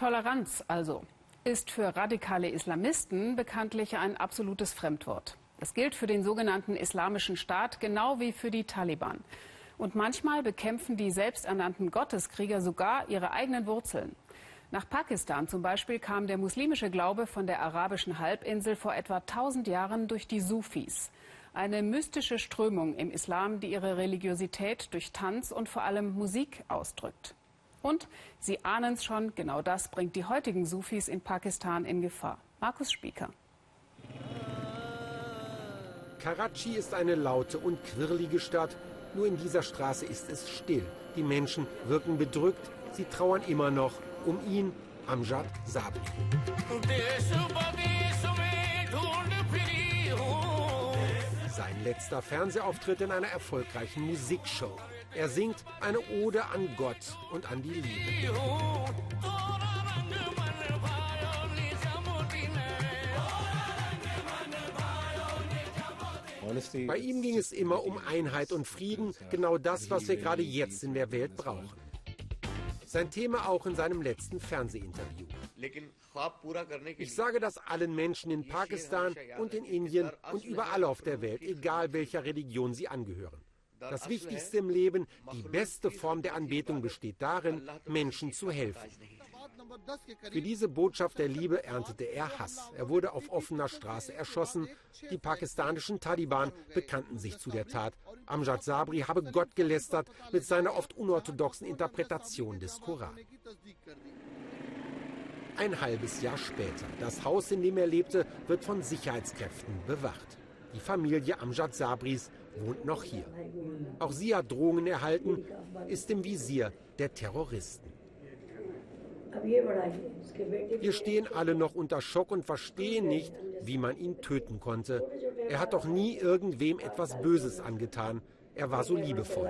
Toleranz also ist für radikale Islamisten bekanntlich ein absolutes Fremdwort. Das gilt für den sogenannten Islamischen Staat genau wie für die Taliban. Und manchmal bekämpfen die selbsternannten Gotteskrieger sogar ihre eigenen Wurzeln. Nach Pakistan zum Beispiel kam der muslimische Glaube von der arabischen Halbinsel vor etwa 1000 Jahren durch die Sufis. Eine mystische Strömung im Islam, die ihre Religiosität durch Tanz und vor allem Musik ausdrückt. Und Sie ahnen es schon, genau das bringt die heutigen Sufis in Pakistan in Gefahr. Markus Spieker. Karachi ist eine laute und quirlige Stadt. Nur in dieser Straße ist es still. Die Menschen wirken bedrückt. Sie trauern immer noch um ihn, Amjad Sabri. Sein letzter Fernsehauftritt in einer erfolgreichen Musikshow. Er singt eine Ode an Gott und an die Liebe. Bei ihm ging es immer um Einheit und Frieden, genau das, was wir gerade jetzt in der Welt brauchen. Sein Thema auch in seinem letzten Fernsehinterview. Ich sage das allen Menschen in Pakistan und in Indien und überall auf der Welt, egal welcher Religion sie angehören. Das Wichtigste im Leben, die beste Form der Anbetung besteht darin, Menschen zu helfen. Für diese Botschaft der Liebe erntete er Hass. Er wurde auf offener Straße erschossen. Die pakistanischen Taliban bekannten sich zu der Tat. Amjad Sabri habe Gott gelästert mit seiner oft unorthodoxen Interpretation des Koran. Ein halbes Jahr später. Das Haus, in dem er lebte, wird von Sicherheitskräften bewacht. Die Familie Amjad Sabris wohnt noch hier. Auch sie hat Drohungen erhalten, ist im Visier der Terroristen. Wir stehen alle noch unter Schock und verstehen nicht, wie man ihn töten konnte. Er hat doch nie irgendwem etwas Böses angetan. Er war so liebevoll.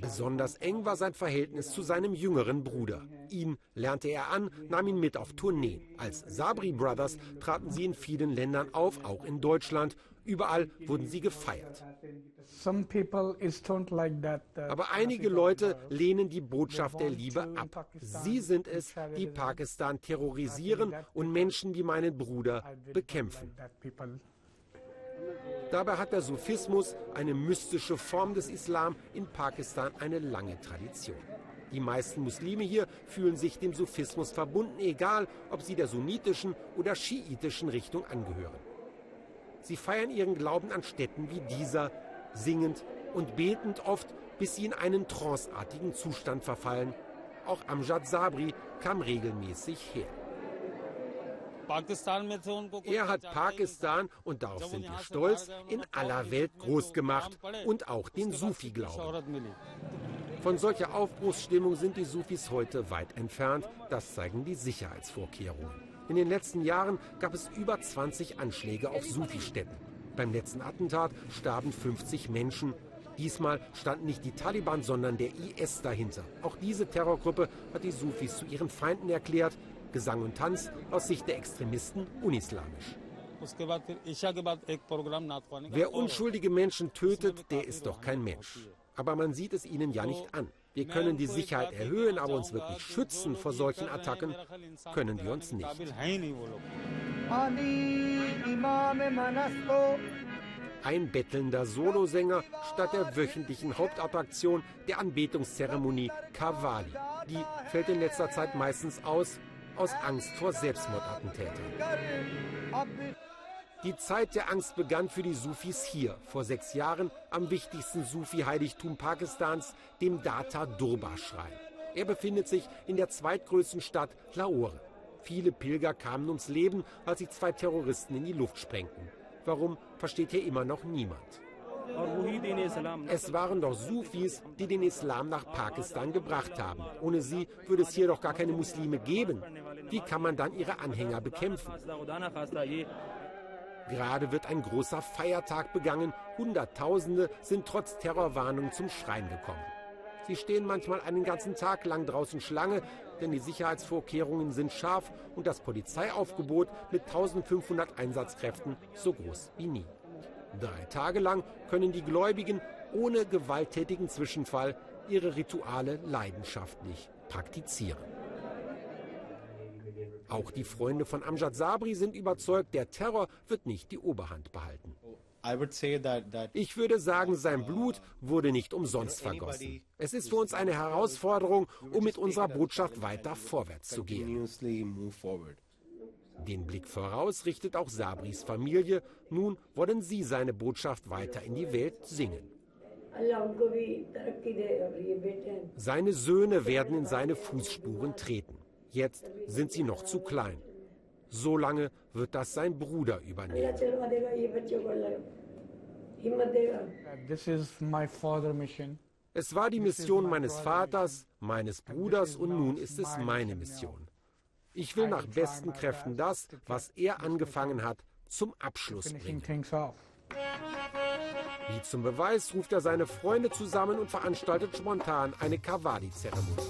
Besonders eng war sein Verhältnis zu seinem jüngeren Bruder. Ihn lernte er an, nahm ihn mit auf Tourneen. Als Sabri Brothers traten sie in vielen Ländern auf, auch in Deutschland. Überall wurden sie gefeiert. Aber einige Leute lehnen die Botschaft der Liebe ab. Sie sind es, die Pakistan terrorisieren und Menschen wie meinen Bruder bekämpfen. Dabei hat der Sufismus, eine mystische Form des Islam, in Pakistan eine lange Tradition. Die meisten Muslime hier fühlen sich dem Sufismus verbunden, egal ob sie der sunnitischen oder schiitischen Richtung angehören. Sie feiern ihren Glauben an Städten wie dieser, singend und betend oft, bis sie in einen tranceartigen Zustand verfallen. Auch Amjad Sabri kam regelmäßig her. Er hat Pakistan, und darauf sind wir stolz, in aller Welt groß gemacht und auch den Sufi-Glauben. Von solcher Aufbruchsstimmung sind die Sufis heute weit entfernt. Das zeigen die Sicherheitsvorkehrungen. In den letzten Jahren gab es über 20 Anschläge auf Sufi-Städten. Beim letzten Attentat starben 50 Menschen. Diesmal standen nicht die Taliban, sondern der IS dahinter. Auch diese Terrorgruppe hat die Sufis zu ihren Feinden erklärt. Gesang und Tanz aus Sicht der Extremisten unislamisch. Wer unschuldige Menschen tötet, der ist doch kein Mensch. Aber man sieht es ihnen ja nicht an. Wir können die Sicherheit erhöhen, aber uns wirklich schützen vor solchen Attacken können wir uns nicht. Ein bettelnder Solosänger statt der wöchentlichen Hauptattraktion der Anbetungszeremonie Kawali. Die fällt in letzter Zeit meistens aus, aus Angst vor Selbstmordattentätern. Die Zeit der Angst begann für die Sufis hier, vor sechs Jahren, am wichtigsten Sufi-Heiligtum Pakistans, dem Data Durbar-Schrein. Er befindet sich in der zweitgrößten Stadt Lahore. Viele Pilger kamen ums Leben, als sich zwei Terroristen in die Luft sprengten. Warum, versteht hier immer noch niemand. Es waren doch Sufis, die den Islam nach Pakistan gebracht haben. Ohne sie würde es hier doch gar keine Muslime geben. Wie kann man dann ihre Anhänger bekämpfen? Gerade wird ein großer Feiertag begangen. Hunderttausende sind trotz Terrorwarnung zum Schrein gekommen. Sie stehen manchmal einen ganzen Tag lang draußen Schlange, denn die Sicherheitsvorkehrungen sind scharf und das Polizeiaufgebot mit 1500 Einsatzkräften so groß wie nie. Drei Tage lang können die Gläubigen ohne gewalttätigen Zwischenfall ihre Rituale leidenschaftlich praktizieren. Auch die Freunde von Amjad Sabri sind überzeugt, der Terror wird nicht die Oberhand behalten. Ich würde sagen, sein Blut wurde nicht umsonst vergossen. Es ist für uns eine Herausforderung, um mit unserer Botschaft weiter vorwärts zu gehen. Den Blick voraus richtet auch Sabris Familie. Nun wollen sie seine Botschaft weiter in die Welt singen. Seine Söhne werden in seine Fußspuren treten. Jetzt sind sie noch zu klein. So lange wird das sein Bruder übernehmen. Es war die Mission meines Vaters, meines Bruders und nun ist es meine Mission. Ich will nach besten Kräften das, was er angefangen hat, zum Abschluss bringen. Wie zum Beweis ruft er seine Freunde zusammen und veranstaltet spontan eine Kawadi-Zeremonie.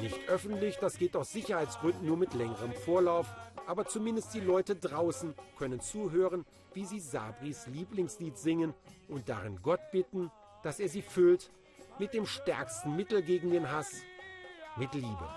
Nicht öffentlich, das geht aus Sicherheitsgründen nur mit längerem Vorlauf, aber zumindest die Leute draußen können zuhören, wie sie Sabris Lieblingslied singen und darin Gott bitten, dass er sie füllt mit dem stärksten Mittel gegen den Hass, mit Liebe.